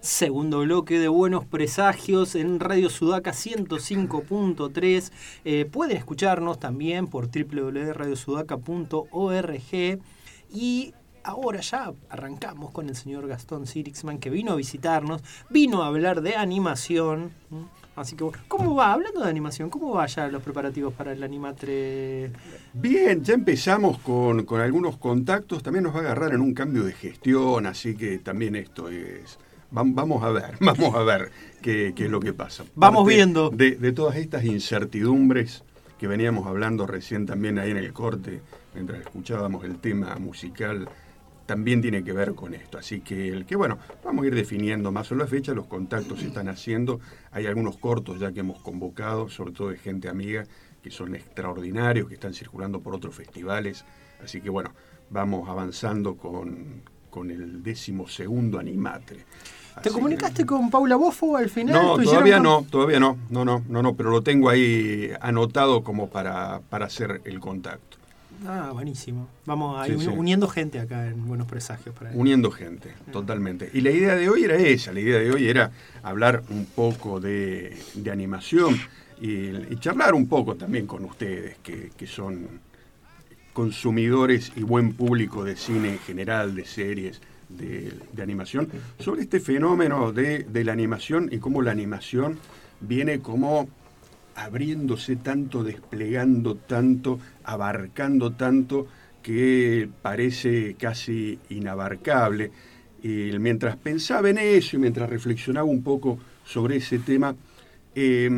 Segundo bloque de Buenos Presagios en Radio Sudaca 105.3. Eh, pueden escucharnos también por www.radiosudaca.org. Y ahora ya arrancamos con el señor Gastón Sirixman que vino a visitarnos, vino a hablar de animación. Así que, ¿cómo va? Hablando de animación, ¿cómo va ya los preparativos para el Animatre? Bien, ya empezamos con, con algunos contactos, también nos va a agarrar en un cambio de gestión, así que también esto es... vam- Vamos a ver, vamos a ver qué, qué es lo que pasa. Vamos Parte viendo. De, de todas estas incertidumbres que veníamos hablando recién también ahí en el corte, mientras escuchábamos el tema musical, también tiene que ver con esto. Así que, el que bueno, vamos a ir definiendo más o menos la fecha, los contactos se están haciendo, hay algunos cortos ya que hemos convocado, sobre todo de gente amiga, que son extraordinarios, que están circulando por otros festivales. Así que bueno, vamos avanzando con, con el décimo segundo animatre. ¿Te comunicaste que- con Paula Bofo al final? no, ¿Lo hicieron todavía con- no, todavía no, no, no, no, no, pero lo tengo ahí anotado como para, para hacer el contacto. Ah, buenísimo. Vamos a Sí, ir sí. uniendo gente acá en Buenos Presagios. Para Uniendo gente, totalmente. Y la idea de hoy era esa, la idea de hoy era hablar un poco de, de animación y, y charlar un poco también con ustedes, que, que son consumidores y buen público de cine en general, de series, de, de animación, sobre este fenómeno de, de la animación y cómo la animación viene como abriéndose tanto, desplegando tanto, abarcando tanto, que parece casi inabarcable. Mientras pensaba en eso y mientras reflexionaba un poco sobre ese tema, eh,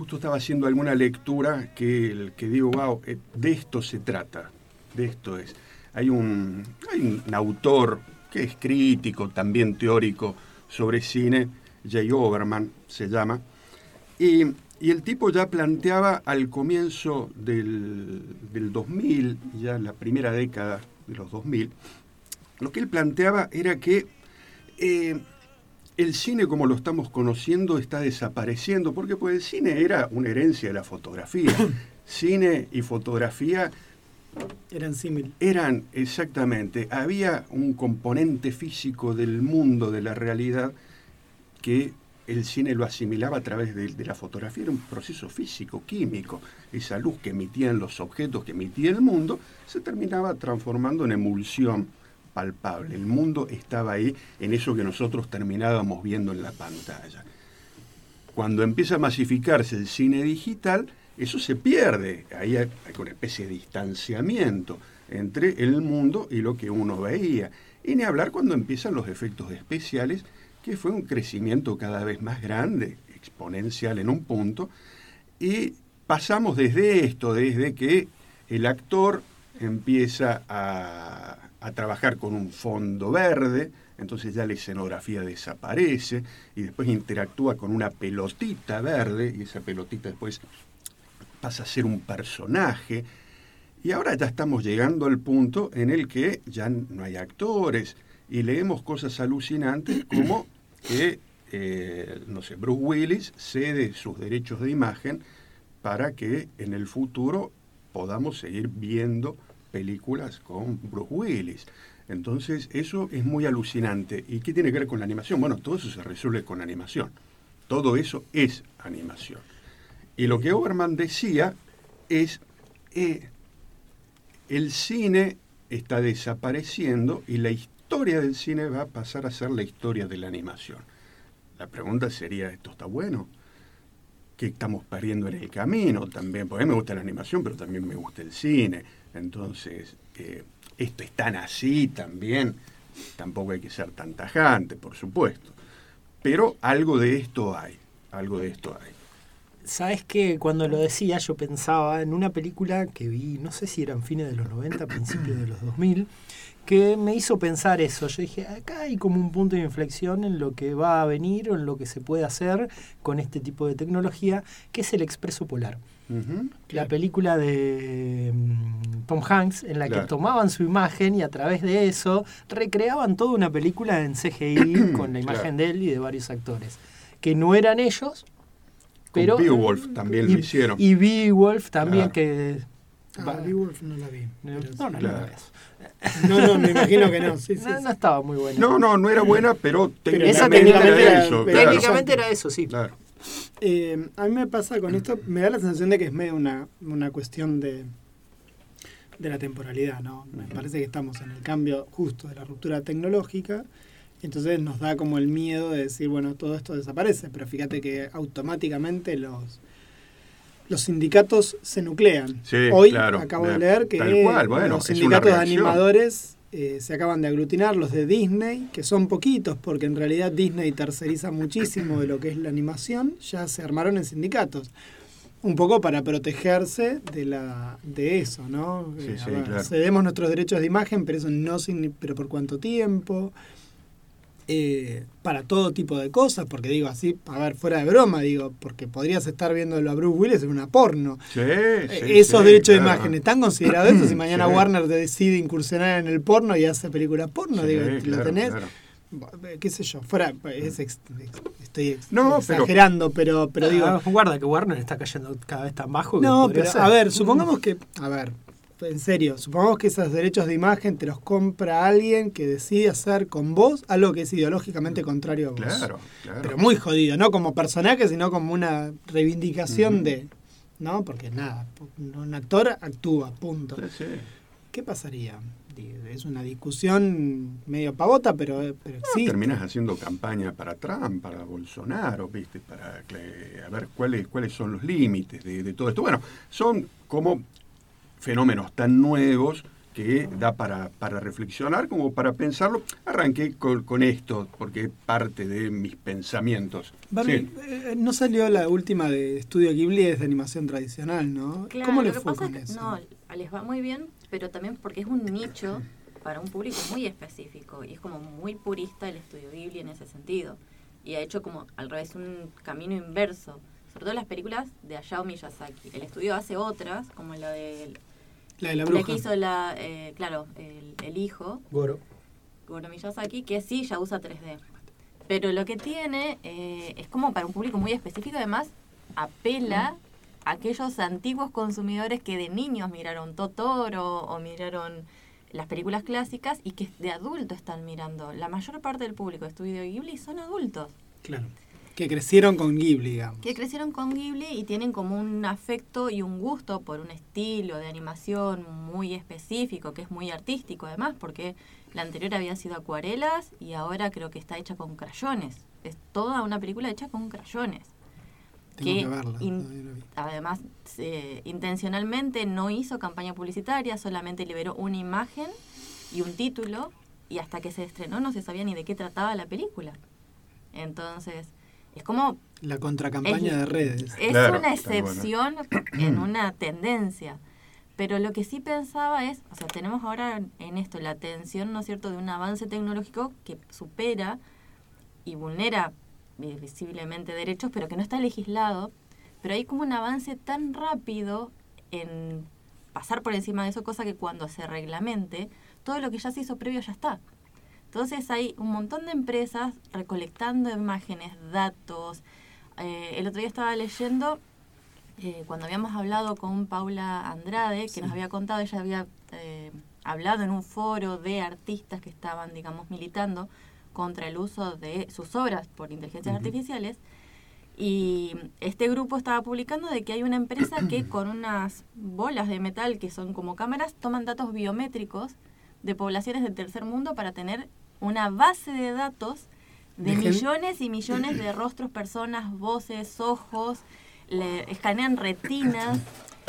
justo estaba haciendo alguna lectura que, que digo, wow, eh, de esto se trata, de esto es. Hay un, hay un autor que es crítico, también teórico sobre cine, Jay Oberman se llama, y, y el tipo ya planteaba al comienzo del, del 2000, ya en la primera década de los 2000, lo que él planteaba era que eh, el cine como lo estamos conociendo está desapareciendo, porque pues el cine era una herencia de la fotografía. cine y fotografía Eran símil. eran exactamente, había un componente físico del mundo, de la realidad, que el cine lo asimilaba a través de, la fotografía, era un proceso físico, químico. Esa luz que emitían los objetos, que emitía el mundo, se terminaba transformando en emulsión palpable. El mundo estaba ahí en eso que nosotros terminábamos viendo en la pantalla. Cuando empieza a masificarse el cine digital, eso se pierde. Ahí hay una especie de distanciamiento entre el mundo y lo que uno veía. Y ni hablar cuando empiezan los efectos especiales, que fue un crecimiento cada vez más grande, exponencial en un punto, y pasamos desde esto, desde que el actor empieza a, a trabajar con un fondo verde, entonces ya la escenografía desaparece y después interactúa con una pelotita verde y esa pelotita después pasa a ser un personaje. Y ahora ya estamos llegando al punto en el que ya no hay actores y leemos cosas alucinantes como que, eh, no sé, Bruce Willis cede sus derechos de imagen para que en el futuro podamos seguir viendo películas con Bruce Willis. Entonces, eso es muy alucinante. ¿Y qué tiene que ver con la animación? Bueno, todo eso se resuelve con animación. Todo eso es animación. Y lo que Oberman decía es, eh, el cine está desapareciendo y la historia del cine va a pasar a ser la historia de la animación. La pregunta sería, ¿esto está bueno? ¿Qué estamos perdiendo en el camino también? Porque a mí me gusta la animación, pero también me gusta el cine. Entonces, eh, esto es tan así también. Tampoco hay que ser tan tajante, por supuesto. Pero algo de esto hay, algo de esto hay. Sabes que cuando lo decía yo pensaba en una película que vi, no sé si eran fines de los 90, principios de los 2000, que me hizo pensar eso. Yo dije, acá hay como un punto de inflexión en lo que va a venir o en lo que se puede hacer con este tipo de tecnología, que es el Expreso Polar. La película de mm, Tom Hanks, en la que tomaban su imagen y a través de eso recreaban toda una película en CGI con la imagen Claro. de él y de varios actores. Que no eran ellos, Con pero. Beowulf también y, lo hicieron. Y Beowulf también, Claro. que Ah, Va- Beowulf no la vi. No, no, no, la sí. No, no, me imagino que no. Sí, sí, No, sí. no estaba muy buena. No, no, no era buena, pero Pero esa técnicamente técnicamente era era- eso. pero claro. Técnicamente era eso, sí. Claro. Eh, a mí me pasa con esto, me da la sensación de que es medio una, una cuestión de, de la temporalidad, ¿no? Me parece que estamos en el cambio justo de la ruptura tecnológica, y entonces nos da como el miedo de decir, bueno, todo esto desaparece, pero fíjate que automáticamente los, los sindicatos se nuclean. Sí, Hoy claro, acabo de de- leer que tal cual, bueno, los sindicatos de animadores eh, se acaban de aglutinar, los de Disney, que son poquitos, porque en realidad Disney terceriza muchísimo de lo que es la animación, ya se armaron en sindicatos. Un poco para protegerse de la de eso, ¿no? Sí, Eh, a sí, ver, claro. Cedemos nuestros derechos de imagen, pero eso no pero por cuánto tiempo. Eh, para todo tipo de cosas, porque digo así, a ver, fuera de broma, digo, porque podrías estar viéndolo a Bruce Willis en una porno. Sí, Eh, sí, Esos sí, derechos de imagen están considerados eso si mañana Sí. Warner decide incursionar en el porno y hace películas porno, Sí, digo, lo claro, tenés, claro. eh, qué sé yo, fuera, es ex- ex- estoy ex- No, exagerando, pero, pero digo, Ah, guarda que Warner está cayendo cada vez tan bajo que no, pero ser. a ver, supongamos que, a ver, en serio, supongamos que esos derechos de imagen te los compra alguien que decide hacer con vos algo que es ideológicamente contrario a vos. Claro, claro. Pero muy jodido, no como personaje, sino como una reivindicación de, ¿no? Porque nada, un actor actúa, punto. Sí, sí. ¿Qué pasaría? Es una discusión medio pavota, pero, pero existe. Terminas haciendo campaña para Trump, para Bolsonaro, ¿viste? Para a ver cuáles cuáles son los límites de, de todo esto. Bueno, son como fenómenos tan nuevos que da para, para reflexionar como para pensarlo. Arranqué con, con esto, porque es parte de mis pensamientos. Barbie, Sí. eh, no salió la última de Estudio Ghibli, es de animación tradicional, ¿no? Claro, ¿Cómo le lo que fue pasa con es que eso? no, les va muy bien, pero también porque es un nicho para un público muy específico y es como muy purista el estudio Ghibli en ese sentido. Y ha hecho como al revés un camino inverso, sobre todo las películas de Hayao Miyazaki. El estudio hace otras, como la de la de la que hizo la, eh, claro, el, el hijo, Goro. Goro Miyazaki, que sí ya usa 3D. Pero lo que tiene eh, es como para un público muy específico, además apela a aquellos antiguos consumidores que de niños miraron Totoro o miraron las películas clásicas y que de adulto están mirando. La mayor parte del público de Estudio Ghibli son adultos Claro. Que crecieron con Ghibli, digamos. que crecieron con Ghibli y tienen como un afecto y un gusto por un estilo de animación muy específico, que es muy artístico además, porque la anterior había sido acuarelas y ahora creo que está hecha con crayones. Es toda una película hecha con crayones. Tengo que que verla. in-. Además, eh, intencionalmente no hizo campaña publicitaria, solamente liberó una imagen y un título y hasta que se estrenó no se sabía ni de qué trataba la película. Entonces, es como La contracampaña es- de redes. es Claro, una bueno. excepción en una tendencia. Pero lo que sí pensaba es, o sea, tenemos ahora en esto la atención, ¿no es cierto?, de un avance tecnológico que supera y vulnera eh, visiblemente derechos, pero que no está legislado. Pero hay como un avance tan rápido en pasar por encima de eso, cosa que cuando se reglamente, todo lo que ya se hizo previo ya está. Entonces hay un montón de empresas recolectando imágenes, datos. Eh, el otro día estaba leyendo, eh, cuando habíamos hablado con Paula Andrade, que Sí. nos había contado, ella había eh, hablado en un foro de artistas que estaban, digamos, militando contra el uso de sus obras por inteligencias artificiales. Y este grupo estaba publicando de que hay una empresa que con unas bolas de metal que son como cámaras toman datos biométricos de poblaciones del tercer mundo para tener una base de datos de millones y millones de rostros, personas, voces, ojos, le escanean retinas.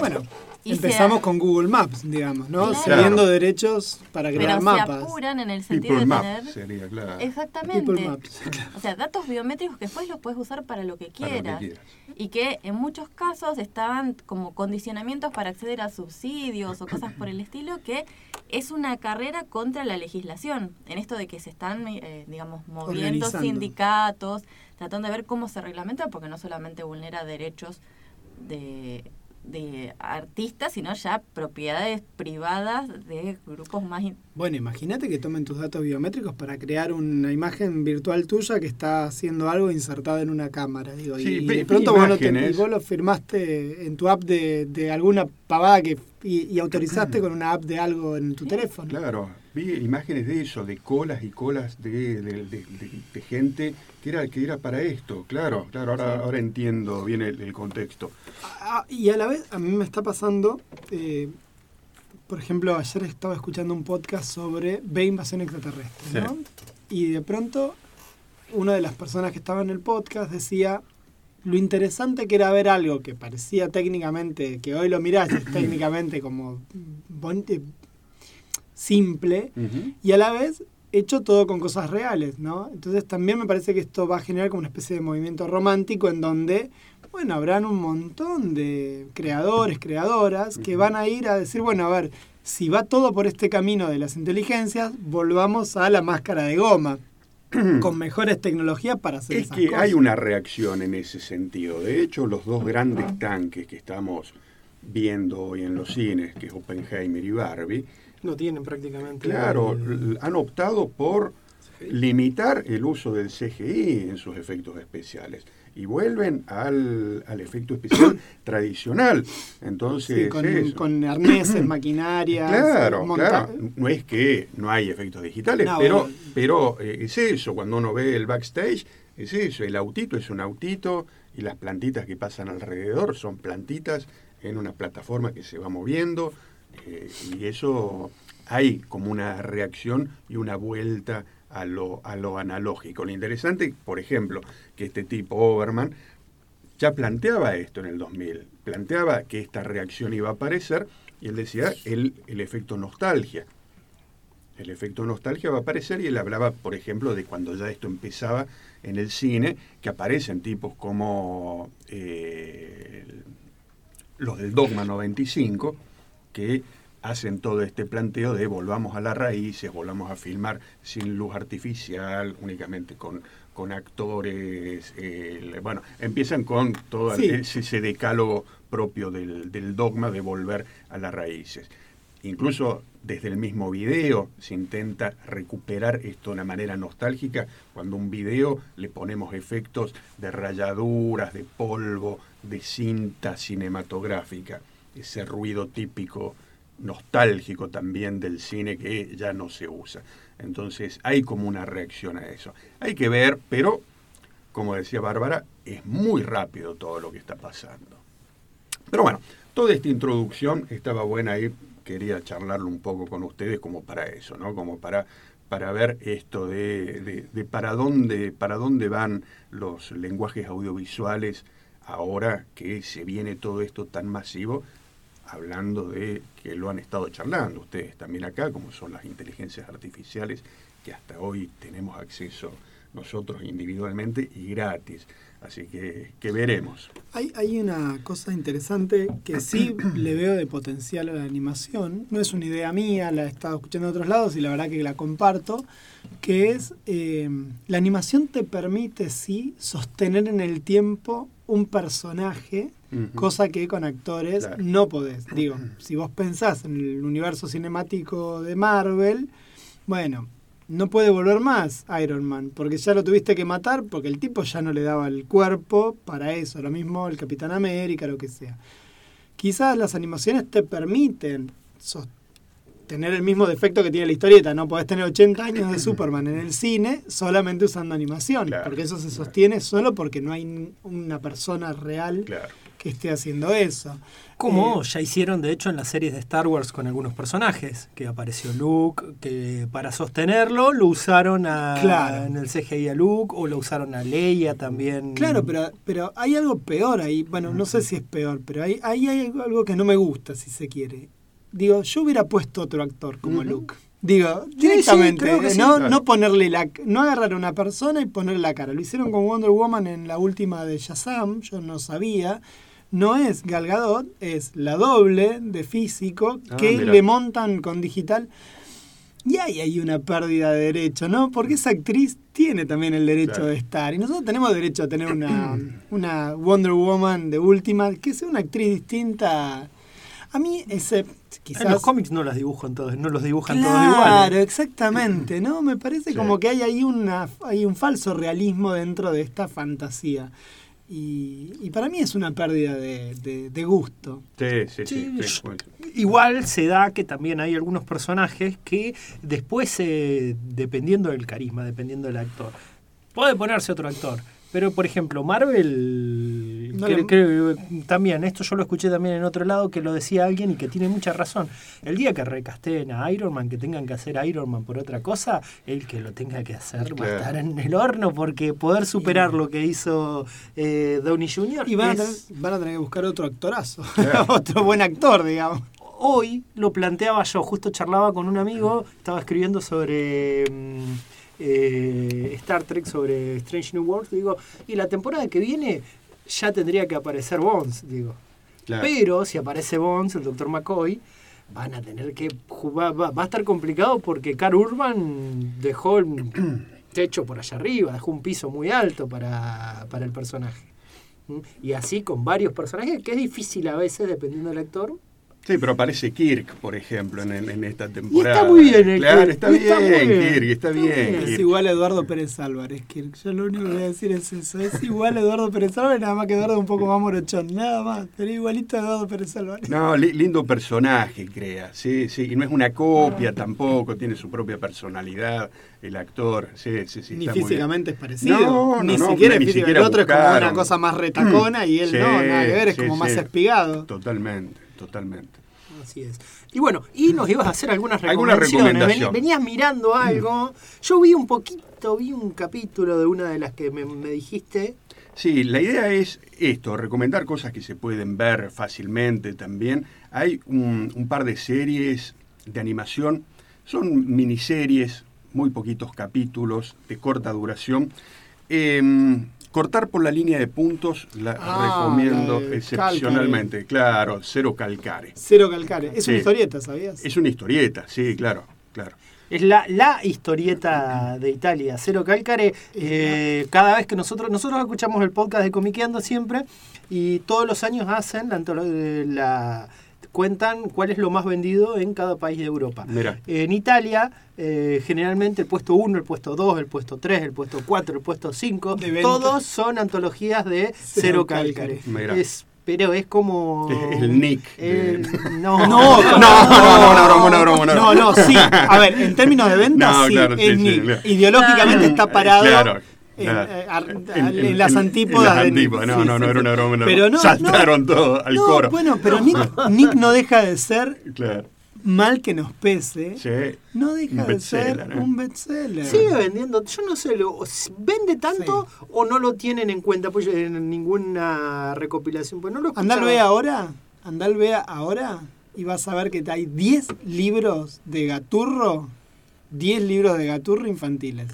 Bueno, Y empezamos se- con Google Maps, digamos, ¿no? Claro. Cediendo derechos para crear Pero se mapas. apuran en el sentido People de Map tener... sería, claro. Exactamente. People Maps. O sea, datos biométricos que después los puedes usar para lo que Para lo que quieras. Y que en muchos casos estaban como condicionamientos para acceder a subsidios o cosas por el estilo, que es una carrera contra la legislación. En esto de que se están, eh, digamos, moviendo sindicatos, tratando de ver cómo se reglamenta, porque no solamente vulnera derechos de, de artistas, sino ya propiedades privadas de grupos más... Bueno, imagínate que tomen tus datos biométricos para crear una imagen virtual tuya que está haciendo algo insertada en una cámara. Digo, Sí, y de pronto vos, no te, imágenes. y vos lo firmaste en tu app de, de alguna pavada que y, y autorizaste con una app de algo en tu teléfono. Claro, vi imágenes de eso, de colas y colas de, de- de- de- de gente que era, que era para esto, claro, claro, ahora, ahora entiendo bien el, el contexto. Ah, y a la vez a mí me está pasando, eh, por ejemplo, ayer estaba escuchando un podcast sobre ve invasión extraterrestre, ¿no? Y de pronto una de las personas que estaba en el podcast decía lo interesante que era ver algo que parecía técnicamente, que hoy lo mirás es técnicamente como simple, y a la vez hecho todo con cosas reales, ¿no? Entonces también me parece que esto va a generar como una especie de movimiento romántico en donde, bueno, habrán un montón de creadores, creadoras que van a ir a decir, bueno, a ver, si va todo por este camino de las inteligencias, volvamos a la máscara de goma, con mejores tecnologías para hacer Es esas que cosas. hay una reacción en ese sentido. De hecho, los dos grandes tanques que estamos viendo hoy en los cines, que es Oppenheimer y Barbie, No tienen prácticamente. claro, el- han optado por limitar el uso del CGI en sus efectos especiales y vuelven al, al efecto especial tradicional. Entonces, Sí, con, arneses, maquinarias, Claro, monta- claro. No es que no hay efectos digitales, No, pero, bueno. pero eh, es eso. Cuando uno ve el backstage, es eso. El autito es un autito y las plantitas que pasan alrededor son plantitas en una plataforma que se va moviendo. Eh, y eso hay como una reacción y una vuelta a lo, a lo analógico. Lo interesante, por ejemplo, que este tipo Oberman ya planteaba esto en el 2000, planteaba que esta reacción iba a aparecer y él decía el, el efecto nostalgia. El efecto nostalgia va a aparecer y él hablaba, por ejemplo, de cuando ya esto empezaba en el cine, que aparecen tipos como eh, los del Dogma 95, que hacen todo este planteo de volvamos a las raíces, volvamos a filmar sin luz artificial, únicamente con, con actores, eh, bueno, empiezan con todo Sí. ese, ese decálogo propio del, del dogma de volver a las raíces. Incluso desde el mismo video se intenta recuperar esto de una manera nostálgica. Cuando un video le ponemos efectos de rayaduras, de polvo, de cinta cinematográfica, ese ruido típico nostálgico también del cine que ya no se usa. Entonces hay como una reacción a eso. Hay que ver, pero como decía Bárbara, es muy rápido todo lo que está pasando. Pero bueno, toda esta introducción estaba buena y quería charlarlo un poco con ustedes como para eso, ¿no? Como para, para ver esto de, de- de para, dónde, para dónde van los lenguajes audiovisuales ahora que se viene todo esto tan masivo, hablando de que lo han estado charlando ustedes también acá, como son las inteligencias artificiales que hasta hoy tenemos acceso nosotros individualmente y gratis. Así que, que veremos. Hay, hay una cosa interesante que sí le veo de potencial a la animación. No es una idea mía, la he estado escuchando en otros lados y la verdad que la comparto. Que es, eh, la animación te permite, sí, sostener en el tiempo un personaje, cosa que con actores Claro. no podés. Digo, si vos pensás en el universo cinemático de Marvel, bueno, no puede volver más Iron Man, porque ya lo tuviste que matar, porque el tipo ya no le daba el cuerpo para eso, lo mismo el Capitán América, lo que sea. Quizás las animaciones te permiten tener el mismo defecto que tiene la historieta, no podés tener 80 años de Superman en el cine solamente usando animación, Claro, porque eso se claro. sostiene solo porque no hay una persona real Claro. Que esté haciendo eso. Como Eh, ya hicieron, de hecho, en las series de Star Wars con algunos personajes, que apareció Luke, que para sostenerlo lo usaron a, Claro. en el CGI a Luke, o lo usaron a Leia también. Claro, pero, pero hay algo peor ahí. Bueno, no sé si es peor, pero hay, ahí hay algo que no me gusta, si se quiere. Digo, yo hubiera puesto otro actor como. Luke. Digo, sí, directamente, creo que sí, no, claro. no ponerle la, no agarrar a una persona y ponerle la cara. Lo hicieron con Wonder Woman en la última de Shazam, yo no sabía. No es Gal Gadot, es la doble de físico Ah, que mira. le montan con digital. Y ahí hay una pérdida de derecho, ¿no? Porque esa actriz tiene también el derecho Claro. de estar. Y nosotros tenemos derecho a tener una, una Wonder Woman de última, que sea una actriz distinta. A mí ese quizás... En los cómics no las dibujan todos, no los dibujan todos Claro, iguales. exactamente, ¿no? Me parece Sí. como que hay ahí una, hay un falso realismo dentro de esta fantasía. Y, y para mí es una pérdida de, de- de gusto. Sí, sí, sí. Sí, sí, yo-. Igual se da que también hay algunos personajes que después, eh, dependiendo del carisma, dependiendo del actor, puede ponerse otro actor. Pero, por ejemplo, Marvel, No que- le- que, también, esto yo lo escuché también en otro lado, que lo decía alguien y que tiene mucha razón. El día que recasteen a Iron Man, que tengan que hacer Iron Man por otra cosa, el que lo tenga que hacer va a estar en el horno, porque poder superar lo que hizo eh, Downey Jr. Y van a, tener, van a tener que buscar otro actorazo. Claro. otro buen actor, digamos. hoy lo planteaba yo, justo charlaba con un amigo, estaba escribiendo sobre mm, eh, Star Trek, sobre Strange New Worlds, digo, y la temporada que viene ya tendría que aparecer Bones, digo. Claro. Pero si aparece Bones, el Dr. McCoy, van a tener que jugar, va, va a estar complicado porque Carl Urban dejó el techo por allá arriba, dejó un piso muy alto para, para el personaje. ¿Mm? Y así con varios personajes, que es difícil a veces, dependiendo del actor, Sí, pero aparece Kirk, por ejemplo, en, esta temporada. está muy bien el Claro, Kirk, está, y está muy bien, bien, Kirk, está, está bien. bien. Es igual a Eduardo Pérez Álvarez, Kirk. Yo lo único que voy a decir es eso. Es igual a Eduardo Pérez Álvarez, nada más que Eduardo un poco más morochón. Nada más. Pero igualito a Eduardo Pérez Álvarez. No, li- lindo personaje crea, sí, sí, y no es una copia tampoco, tiene su propia personalidad el actor, sí, sí, sí. ni está muy bien. físicamente es parecido. No, ni no, no, siquiera ni es siquiera El otro es como una cosa más retacona y él Sí, no, nada que ver, es sí, como más sí. espigado. Totalmente, totalmente. Así es. Y bueno, y nos ibas a hacer algunas Alguna recomendaciones. recomendación. Mm. Veni- Venías mirando algo. Yo vi un poquito, vi un capítulo de una de las que me, me dijiste. Sí, la idea es esto, recomendar cosas que se pueden ver fácilmente también. Hay un, un par de series de animación, son miniseries, muy poquitos capítulos, de corta duración. Em, cortar por la línea de puntos la Ah, recomiendo excepcionalmente, claro, cero calcare. Cero calcare. Es Sí. una historieta, ¿sabías? Es una historieta, sí, claro, claro. Es la, la historieta de Italia, Cero Cálcare. Eh, cada vez que nosotros, nosotros escuchamos el podcast de Comiqueando siempre y todos los años hacen la, la- cuentan cuál es lo más vendido en cada país de Europa. Mira, En Italia, eh, generalmente el puesto 1, el puesto 2, el puesto 3, el puesto 4, el puesto 5, De venta. todos son antologías de Cero Cero Cálcare. Cálcare. Mira. Es, pero es como... El Nick de- el- no, No, no, no, no, una broma, una broma, una No, no, sí. A ver, en términos de ventas, No, sí, claro, sí, es sí, Nick. claro. Ideológicamente está parado Claro, en, claro. ar- En- en en- las antípodas en las de Nick. antípodas. No, Sí, no, no sí, era una broma. una Pero broma. no, Saltaron no, todo al no, coro. Bueno, pero Nick, Nick no deja de ser, Claro. mal que nos pese, Sí. no deja de ser un bestseller. Sigue vendiendo, yo no sé, lo, ¿vende tanto o no lo tienen en cuenta pues, en ninguna recopilación? Pues no lo Andá al escuchaba. ve ahora, andá al ve ahora y vas a ver que hay 10 libros de Gaturro, 10 libros de Gaturro infantiles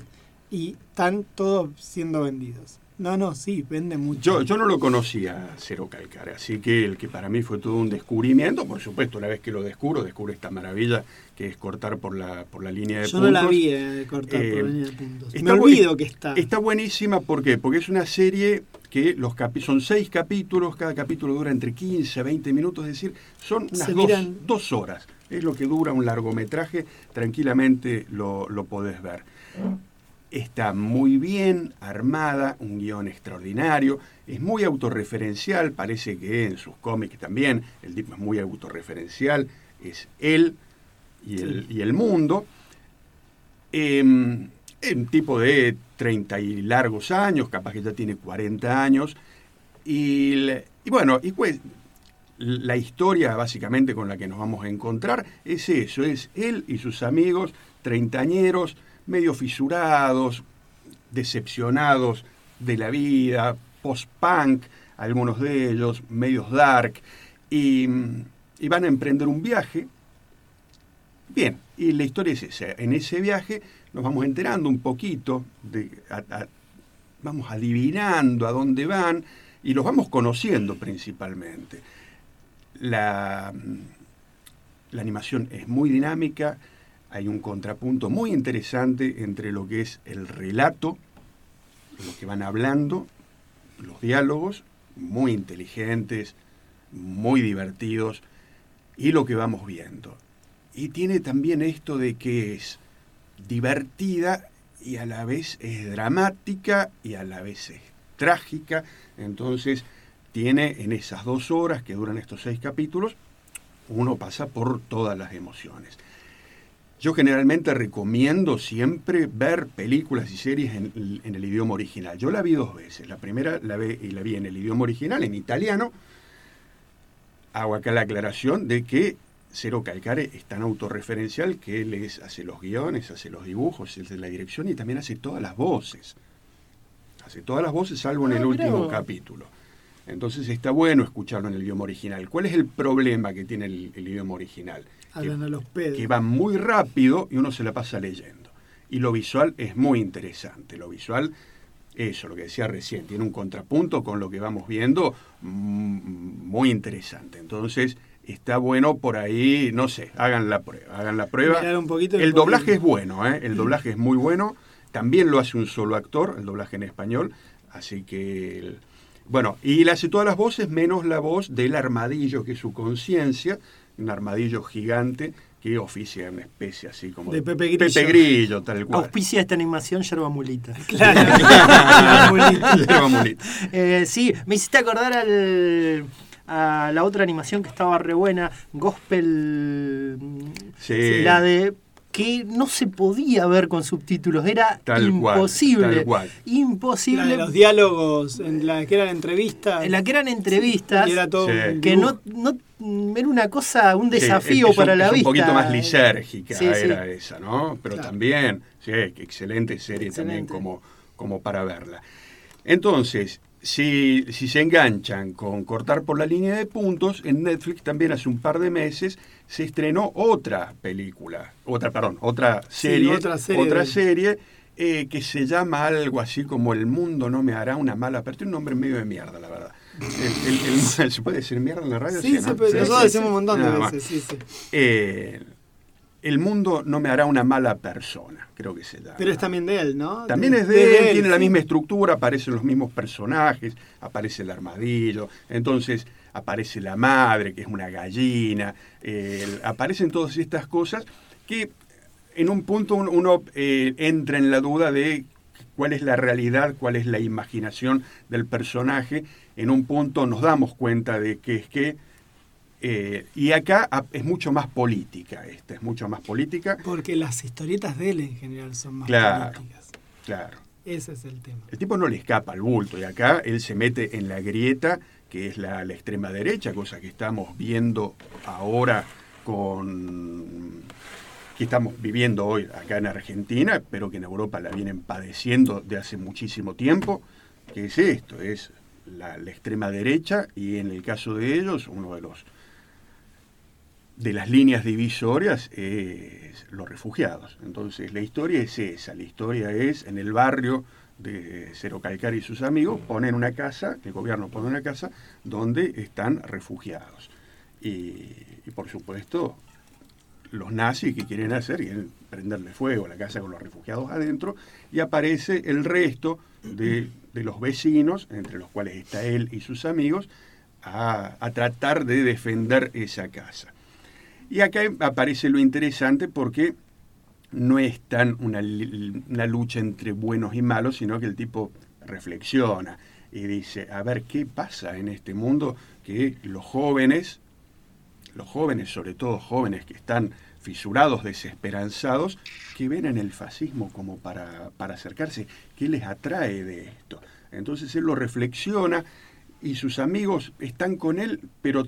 y están todos siendo vendidos. No, no, sí, vende mucho. Yo, yo no lo conocía Cero Calcare, así que el que para mí fue todo un descubrimiento, por supuesto, una vez que lo descubro, descubro esta maravilla que es cortar por la, por la línea de Yo puntos. no la vi eh, cortar Eh, por línea de puntos. está Me olvido que está. Está buenísima, ¿por qué? Porque es una serie que los capi- son seis capítulos, cada capítulo dura entre 15 a 20 minutos, es decir, son unas dos, dos horas. Es lo que dura un largometraje, tranquilamente lo, lo podés ver. Está muy bien armada, un guion extraordinario, es muy autorreferencial, parece que en sus cómics también, el tipo es muy autorreferencial, es él y el, y el mundo. Eh, es un tipo de 30 y largos años, capaz que ya tiene 40 años. Y, y bueno, y pues, la historia básicamente con la que nos vamos a encontrar es eso, es él y sus amigos treintañeros, medio fisurados, decepcionados de la vida, post-punk, algunos de ellos, medios dark, y, van a emprender un viaje Bien, y la historia es esa. En ese viaje nos vamos enterando un poquito, vamos adivinando a dónde van y los vamos conociendo principalmente. La, la animación es muy dinámica, hay un contrapunto muy interesante entre lo que es el relato, lo que van hablando, los diálogos, muy inteligentes, muy divertidos, y lo que vamos viendo. Y tiene también esto de que es divertida y a la vez es dramática y a la vez es trágica, entonces tiene en esas dos horas que duran estos seis capítulos, uno pasa por todas las emociones. Yo generalmente recomiendo siempre ver películas y series en, en el idioma original. Yo la vi dos veces. La primera la vi, la vi en el idioma original, en italiano. Hago acá la aclaración de que Cero Calcare es tan autorreferencial que él es- hace los guiones, hace los dibujos, hace la dirección y también hace todas las voces. Hace todas las voces, salvo en Ah, el mirá último capítulo. Entonces está bueno escucharlo en el idioma original. ¿Cuál es el problema que tiene el, el idioma original? Que- Hablan a los pedos. que va muy rápido y uno se la pasa leyendo. Y lo visual es muy interesante. Lo visual, eso, lo que decía recién, tiene un contrapunto con lo que vamos viendo mm, muy interesante. Entonces, está bueno por ahí, no sé, hagan la prueba, hagan la prueba. Un poquito El doblaje es bueno, ¿eh? el doblaje es muy bueno. También lo hace un solo actor, el doblaje en español. Así que, el- bueno, y él hace todas las voces menos la voz del armadillo, que es su conciencia, un armadillo gigante que oficia una especie así como De Pepe Grillo. Pepe Grillo, tal cual. Auspicia esta animación Yerba Mulita. Yerba mulita. Eh, sí, me hiciste acordar al, a la otra animación que estaba re buena, Gospel. Sí. La de que no se podía ver con subtítulos, era Tal cual, imposible. tal cual. Imposible. La de los diálogos, en la que eran entrevistas. en la que eran entrevistas, y era todo Sí. que no, no era una cosa, un Sí, desafío es- es para un, la es vista. un poquito más lisérgica Sí, sí. era esa, ¿no? Pero Claro. también, sí, excelente serie también como, como para verla. Entonces, si, si se enganchan con cortar por la línea de puntos, en Netflix también hace un par de meses se estrenó otra película, otra, perdón, otra serie, otra serie eh, que se llama algo así como El mundo no me hará una mala, pero tiene un nombre medio de mierda, la verdad. El- el- el- ¿Se puede decir mierda en la radio? Sí, ¿no? se puede- Sí, nosotros sí, decimos un montón de veces, sí, sí. Eh, el mundo no me hará una mala persona, creo que se llama. Pero es también de él, ¿no? También es de él, tiene la misma estructura, aparecen los mismos personajes, aparece el armadillo, entonces aparece la madre, que es una gallina, eh, aparecen todas estas cosas que en un punto un- uno eh, entra en la duda de cuál es la realidad, cuál es la imaginación del personaje, en un punto nos damos cuenta de que es que, eh, y acá ah, es mucho más política, esta es mucho más política, Porque las historietas de él en general son más Claro. políticas. claro. Ese es el tema. El tipo no le escapa al bulto y acá él se mete en la grieta que es la, la extrema derecha, cosa que estamos viendo ahora con que estamos viviendo hoy acá en Argentina, pero que en Europa la vienen padeciendo de hace muchísimo tiempo, que es esto, es la, la extrema derecha y en el caso de ellos uno de los de las líneas divisorias es los refugiados. Entonces la historia es esa, la historia es en el barrio de Cero Calcar y sus amigos ponen una casa, el gobierno pone una casa donde están refugiados. Y, y por supuesto los nazis que quieren hacer, quieren prenderle fuego a la casa con los refugiados adentro, y aparece el resto de, de los vecinos, entre los cuales está él y sus amigos, a, a tratar de defender esa casa. Y acá aparece lo interesante porque no es tan una, una lucha entre buenos y malos, sino que el tipo reflexiona y dice, a ver, ¿qué pasa en este mundo que los jóvenes, los jóvenes, sobre todo jóvenes que están fisurados, desesperanzados, que ven en el fascismo como para, para acercarse, ¿qué les atrae de esto? Entonces él lo reflexiona y sus amigos están con él, pero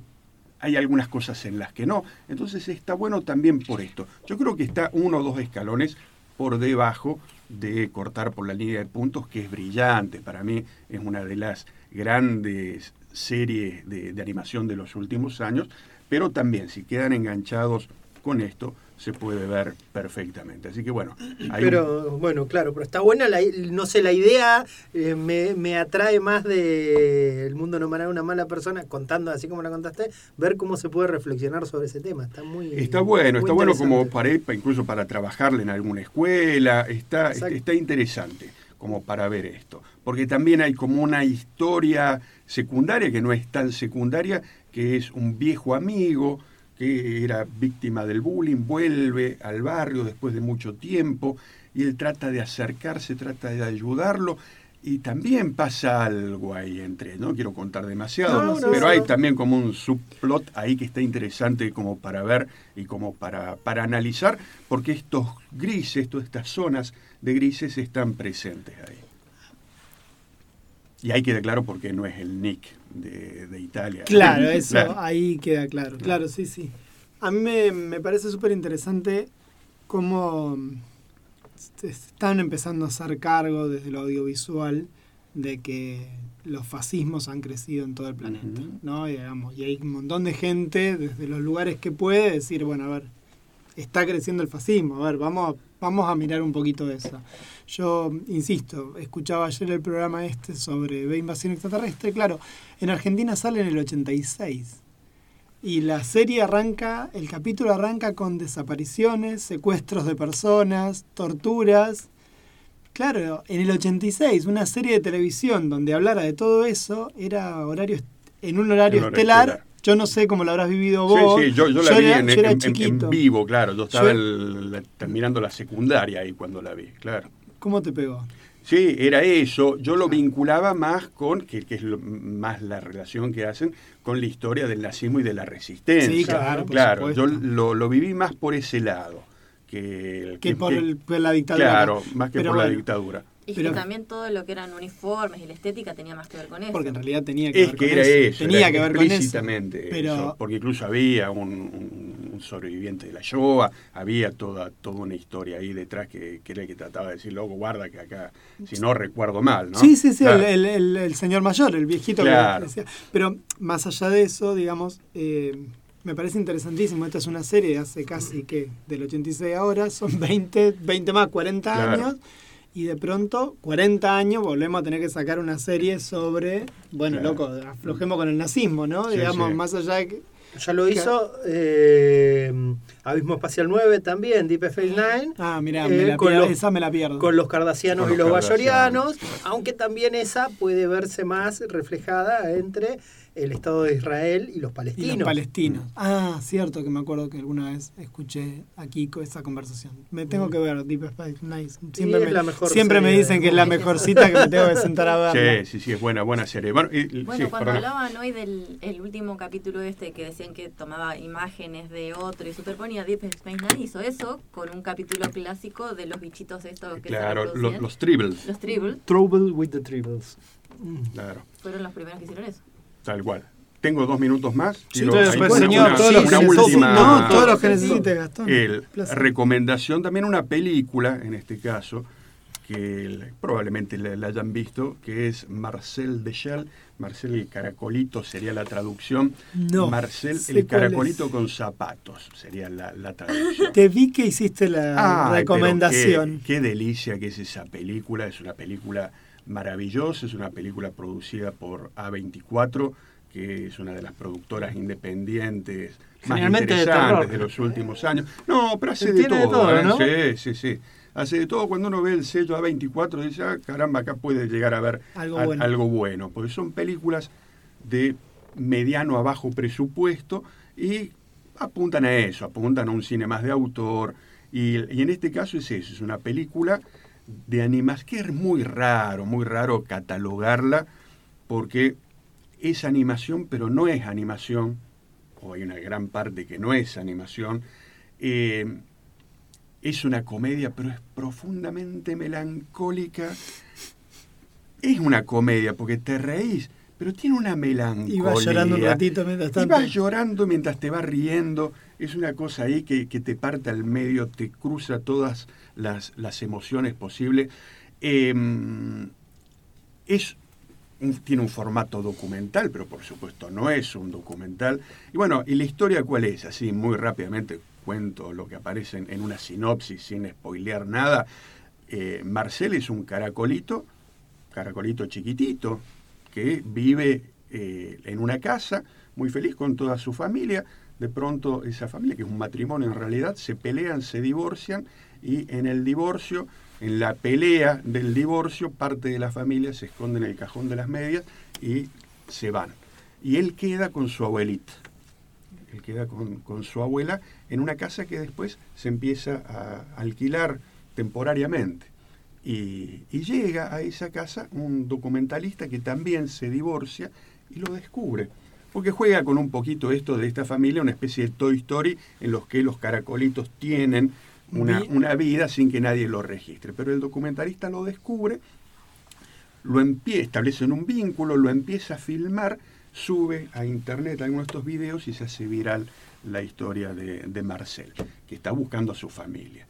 hay algunas cosas en las que no. Entonces está bueno también por esto. Yo creo que está uno o dos escalones por debajo de cortar por la línea de puntos, que es brillante. Para mí es una de las grandes series de, animación de los últimos años, pero también si quedan enganchados con esto, se puede ver perfectamente. Así que bueno, hay un- Pero bueno, claro, pero está buena, la, no sé, la idea eh, me, me atrae más de El mundo no me hará una mala persona, contando así como la contaste, ver cómo se puede reflexionar sobre ese tema. Está muy Está bueno, muy está bueno como para, incluso para trabajarle en alguna escuela, está, Exacto. está interesante como para ver esto. Porque también hay como una historia secundaria, que no es tan secundaria, que es un viejo amigo que era víctima del bullying, vuelve al barrio después de mucho tiempo y él trata de acercarse, trata de ayudarlo. Y también pasa algo ahí entre, no quiero contar demasiado, No, no, pero no. hay también como un subplot ahí que está interesante como para ver y como para, para analizar, porque estos grises, todas estas zonas de grises están presentes ahí. Y ahí queda claro por qué no es el Nick de, de Italia. Claro, eso Claro. ahí queda claro. Claro, sí, sí. A mí me, me parece súper interesante cómo se están empezando a hacer cargo desde lo audiovisual de que los fascismos han crecido en todo el planeta. ¿no? Y, digamos, y hay un montón de gente desde los lugares que puede decir, bueno, a ver, está creciendo el fascismo, a ver, vamos a, vamos a mirar un poquito eso. Yo, insisto, escuchaba ayer el programa este sobre B invasión extraterrestre, claro, en Argentina sale en el 86. Y la serie arranca, el capítulo arranca con desapariciones, secuestros de personas, torturas. Claro, en el 86, una serie de televisión donde hablara de todo eso era horario en un horario En horario estelar. estelar. Yo no sé cómo lo habrás vivido vos. Sí, sí, yo, yo la vi era, en, yo era en- en- chiquito. en vivo, claro. Yo estaba el- la- terminando la secundaria ahí cuando la vi, claro. ¿Cómo te pegó? Sí, era eso. Yo lo vinculaba más con, que, que es lo- más la relación que hacen con la historia del nazismo y de la resistencia. Sí, claro, por Claro, yo lo, lo viví más por ese lado. Que, Que por, el- por la dictadura. Claro, más que Pero por la dictadura. Y Pero- que también todo lo que eran uniformes y la estética tenía más que ver con eso. Porque en realidad tenía que Es ver que con era eso. eso, Tenía era que ver con eso. explícitamente Pero eso, porque incluso había un, un- un sobreviviente de la Shoah, había toda, toda una historia ahí detrás que, que era el que trataba de decir, loco, guarda que acá, si no recuerdo mal, ¿no? Sí, sí, sí, Claro. el, el- el- el señor mayor, el viejito Claro. que decía. Pero más allá de eso, digamos, eh, me parece interesantísimo. Esta es una serie de hace casi que del 86 ahora, son 20, 20 más, 40 Claro. años. Y de pronto, 40 años, volvemos a tener que sacar una serie sobre, bueno, Claro. loco, aflojemos con el nazismo, ¿no? Sí, digamos, sí. más allá de que... Ya lo hizo eh, Abismo Espacial 9 también, Deep Space Nine. Ah, mirá, Eh, me la con los- esa me la pierdo. Con los cardasianos Con y los bayorianos, aunque también esa puede verse más reflejada entre el Estado de Israel y los Y palestinos. los palestinos. Ah, cierto que me acuerdo que alguna vez escuché aquí con esa conversación. Me tengo que ver Deep Space Nine. Siempre, me, la mejor siempre me dicen que es la mejor cita que me tengo que sentar a verla. Sí, sí, sí, es buena, buena serie. Bueno, y- Bueno, sí, cuando perdón. hablaban hoy del el último capítulo este que decían que tomaba imágenes de otro y superponía Deep Space Nine, hizo eso con un capítulo clásico de los bichitos estos que se Claro, los, los tribbles, Los Tribble Trouble with the Tribbles. Mm. claro, fueron los primeros que hicieron eso. Tal cual. Tengo dos minutos más. Sí, después, una- señor, una- todo una última- No, todo lo que necesite, Gastón. El- recomendación también una película, en este caso, que el- probablemente la, la hayan visto, que es Marcel Deschel. Marcel el caracolito sería la traducción. No, Marcel el caracolito es. con zapatos sería la, la traducción. Te vi que hiciste la Ay, recomendación. Qué, qué delicia que es esa película. Es una película maravillosa. Es una película producida por A24, que es una de las productoras independientes más de interesantes de, los últimos años. No, pero hace de todo. ¿eh? Sí, sí, sí. Hace de todo. Cuando uno ve el sello A24, dice, ah, caramba, acá puede llegar a ver Algo al- bueno. algo bueno. Porque son películas de mediano a bajo presupuesto y apuntan a eso, apuntan a un cine más de autor. Y, y en este caso es eso, es una película de animación, que es muy raro, muy raro catalogarla, porque es animación, pero no es animación, o hay una gran parte que no es animación. Eh, es una comedia, pero es profundamente melancólica. Es una comedia, porque te reís, pero tiene una melancolía. Y vas llorando un ratito mientras Y tanto. vas llorando mientras te vas riendo. Es una cosa ahí que, que te parte al medio, te cruza todas las, las emociones posibles. Eh, es tiene un formato documental, pero por supuesto no es un documental. Y bueno, ¿y la historia cuál es? Así, muy rápidamente cuento lo que aparece en, en una sinopsis sin spoilear nada. Eh, Marcel es un caracolito, caracolito chiquitito, que vive eh, en una casa, muy feliz con toda su familia. De pronto esa familia, que es un matrimonio en realidad, se pelean, se divorcian y en el divorcio, en la pelea del divorcio, parte de la familia se esconde en el cajón de las medias y se van. Y él queda con su abuelita. Él queda con, con su abuela en una casa que después se empieza a alquilar temporariamente. Y, y llega a esa casa un documentalista que también se divorcia y lo descubre. Porque juega con un poquito esto de esta familia, una especie de Toy Story en los que los caracolitos tienen una, una vida sin que nadie lo registre. Pero el documentalista lo descubre, lo empie- establecen un vínculo, lo empieza a filmar, sube a internet algunos de estos videos y se hace viral la historia de, de Marcel, que está buscando a su familia.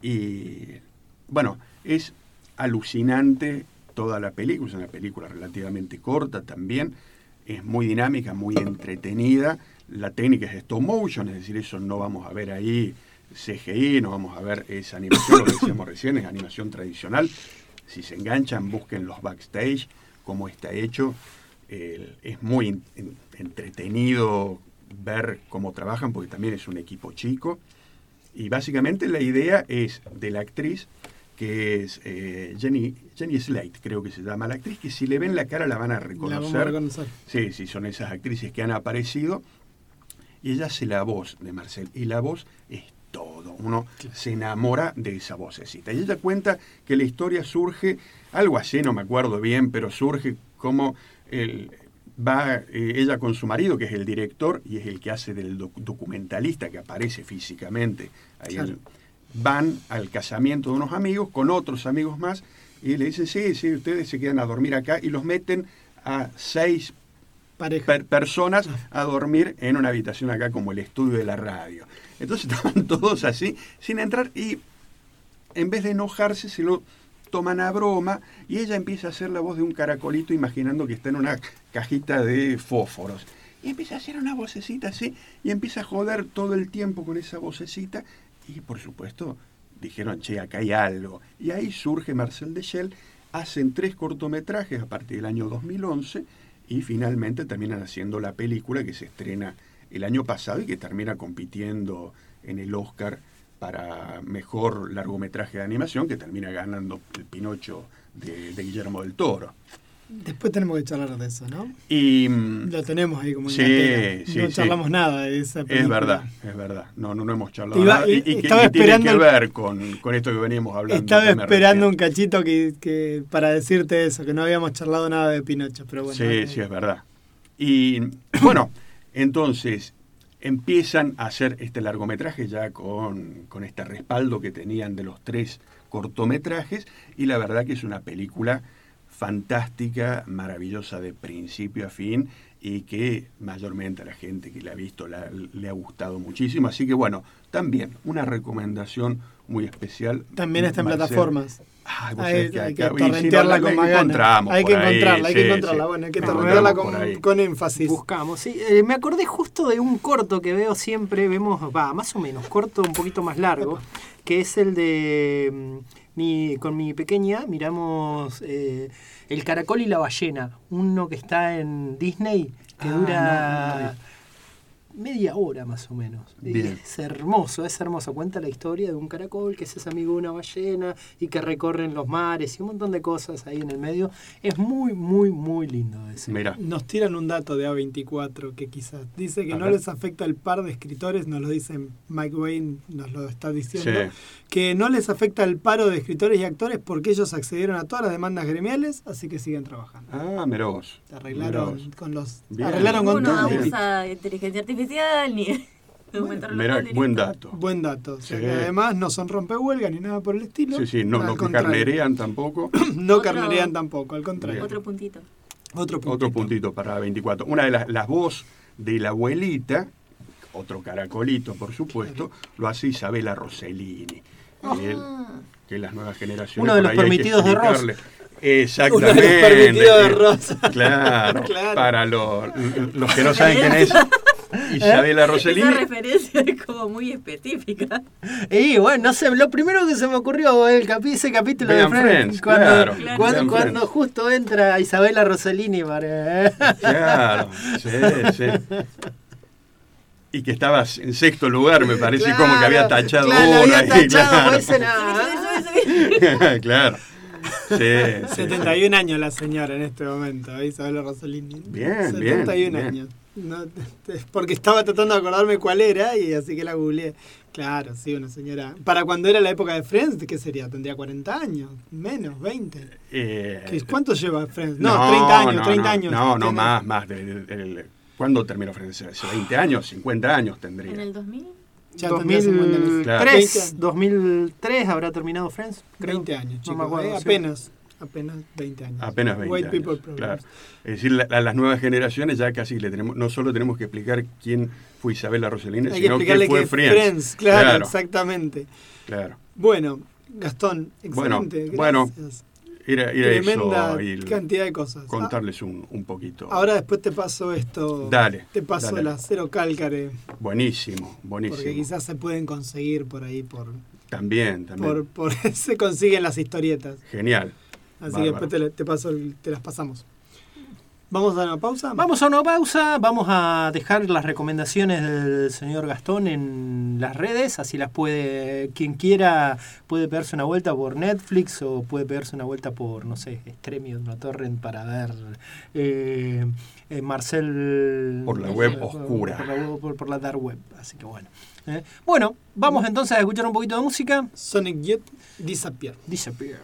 Y bueno, es alucinante toda la película, es una película relativamente corta también, es muy dinámica, muy entretenida, la técnica es stop motion, es decir, eso no vamos a ver ahí CGI, no vamos a ver esa animación, lo que decíamos recién, es animación tradicional. Si se enganchan, busquen los backstage, cómo está hecho. Es muy en- en- entretenido ver cómo trabajan, porque también es un equipo chico. Y básicamente la idea es de la actriz, que es eh, Jenny, Jenny Slate, creo que se llama la actriz, que si le ven la cara la van La a reconocer. Sí, sí, son esas actrices que han aparecido. Y ella hace la voz de Marcel. Y la voz es todo. Uno se enamora de esa vocecita. Y ella cuenta que la historia surge, algo así, no me acuerdo bien, pero surge como el, va eh, ella con su marido, que es el director y es el que hace del doc- documentalista que aparece físicamente. Ahí Claro. van al casamiento de unos amigos con otros amigos más y le dicen, sí, sí, ustedes se quedan a dormir acá y los meten a seis per- personas a dormir en una habitación acá como el estudio de la radio. Entonces estaban todos así, sin entrar, y en vez de enojarse se lo toman a broma y ella empieza a hacer la voz de un caracolito imaginando que está en una cajita de fósforos. Y empieza a hacer una vocecita así y empieza a joder todo el tiempo con esa vocecita y por supuesto dijeron, che, acá hay algo. Y ahí surge Marcel Deschel, hacen tres cortometrajes a partir del año 2011 y finalmente terminan haciendo la película que se estrena el año pasado y que termina compitiendo en el Oscar para mejor largometraje de animación que termina ganando el Pinocho de, de Guillermo del Toro. Después tenemos que charlar de eso, ¿no? Y mm, Lo tenemos ahí como Sí, sí, No sí. charlamos nada de esa película. es verdad, es verdad. No, no, no hemos charlado Iba- nada. Y, y- que, estaba y tiene esperando que ver con, con esto que veníamos hablando. Estaba esperando un cachito que, que para decirte eso, que no habíamos charlado nada de Pinocho, pero bueno. Sí, eh, sí, es verdad. Y bueno, entonces empiezan a hacer este largometraje ya con, con este respaldo que tenían de los tres cortometrajes y la verdad que es una película fantástica, maravillosa de principio a fin y que mayormente a la gente que la ha visto la- le ha gustado muchísimo. Así que bueno, también una recomendación muy especial. También está en Marcel. plataformas. Ay, vos Hay, sabés que hay que acá- y si no, torrentearla con la más ganas. encontramos Hay que ahí, encontrarla, hay que sí, encontrarla. sí. Bueno, hay que La torrentearla con, con énfasis. Buscamos, sí. Eh, me acordé justo de un corto que veo siempre, vemos, va, más o menos, corto un poquito más largo, que es el de mm, mi, con mi pequeña, miramos eh, El caracol y la ballena, uno que está en Disney, que Ah, dura no, no media hora más o menos. Bien. Es hermoso, es hermoso. Cuenta la historia de un caracol que se es amigo de una ballena y que recorren los mares y un montón de cosas ahí en el medio. Es muy, muy, muy lindo ese. Mira, Nos tiran un dato de A24 que quizás dice que A no ver. les afecta el par de escritores, nos lo dice Mike Wayne, nos lo está diciendo, Sí. que no les afecta el paro de escritores y actores porque ellos accedieron a todas las demandas gremiales, así que siguen trabajando. ah, mira vos. Arreglaron Mirá vos. con los Bien. arreglaron con todo. inteligencia artificial Mirá, buen dato. Buen dato. O sea, Sí. que además no son rompehuelgas ni nada por el estilo. Sí, sí, no, no carnerean tampoco. No Otro- carnerean tampoco, al contrario. Otro puntito. Otro puntito. Otro puntito para 24. Una de las, las voz de la abuelita, otro caracolito, por supuesto, lo hace Isabela Rossellini. Que, él- que las nuevas generaciones. Uno de los permitidos de Ross. Exactamente. Uno de los permitidos de Ross. Claro, Claro. Para los, los que no saben quién es Isabela Esa Rossellini. referencia es como muy específica. Y bueno, no sé, lo primero que se me ocurrió el capi- ese capítulo Vean de Friends, Friends, cuando, claro, Claro. cuando, vean cuando Friends. justo entra Isabela Rossellini para... Claro, sí, sí. Y que estabas en sexto lugar, me parece, como que había tachado claro, uno había ahí, tachado, claro. pues, subí. claro. Sí, sí. 71 años la señora en este momento, ¿eh? Isabel Rossellini. Bien, bien, 71 bien. años. No, es porque estaba tratando de acordarme cuál era y así que la googleé. Claro, sí, una señora. Para cuando era la época de Friends, ¿qué sería? ¿Tendría 40 años? Menos, 20. Eh, ¿Qué- ¿Cuánto lleva Friends? No, 30 años, no, 30 no, años. No, no, más, más. del- del- ¿Cuándo terminó Friends? ¿Hace 20 años? ¿50 años tendría? En el 2000. Ya tendría 50 años. 2003, Claro. 20 2003 habrá terminado Friends. creo. 20 años, chicos. me acuerdo, eh, sí. apenas, apenas 20 años. Apenas 20 White años, People claro. Es decir, la- a las nuevas generaciones ya casi le tenemos, no solo tenemos que explicar quién fue Isabela Rossellini, Hay que sino explicarle qué fue que Friends. Friends, claro, Claro. exactamente. Claro. Bueno, Gastón, Bueno, excelente. bueno, gracias. Era, era Tremenda eso el- cantidad de cosas. contarles un, un poquito. Ah, ahora después te paso esto. Dale, Te paso dale. la cero cálcare, Buenísimo, buenísimo. porque quizás se pueden conseguir por ahí, por, También, también. por, por se consiguen las historietas. Genial. Así Bárbaro. que después te, la- te paso, el- te las pasamos. ¿Vamos a una pausa? Vamos a una pausa, vamos a dejar las recomendaciones del señor Gastón en las redes, así las puede, quien quiera puede pegarse una vuelta por Netflix o puede pegarse una vuelta por, no sé, Stremio, una torrent para ver eh, eh, Marcel... Por la web por- oscura. Por la, web- por- por la dark web, así que bueno. Eh, Bueno, vamos entonces a escuchar un poquito de música. Sonic Youth Disappear. Disappear.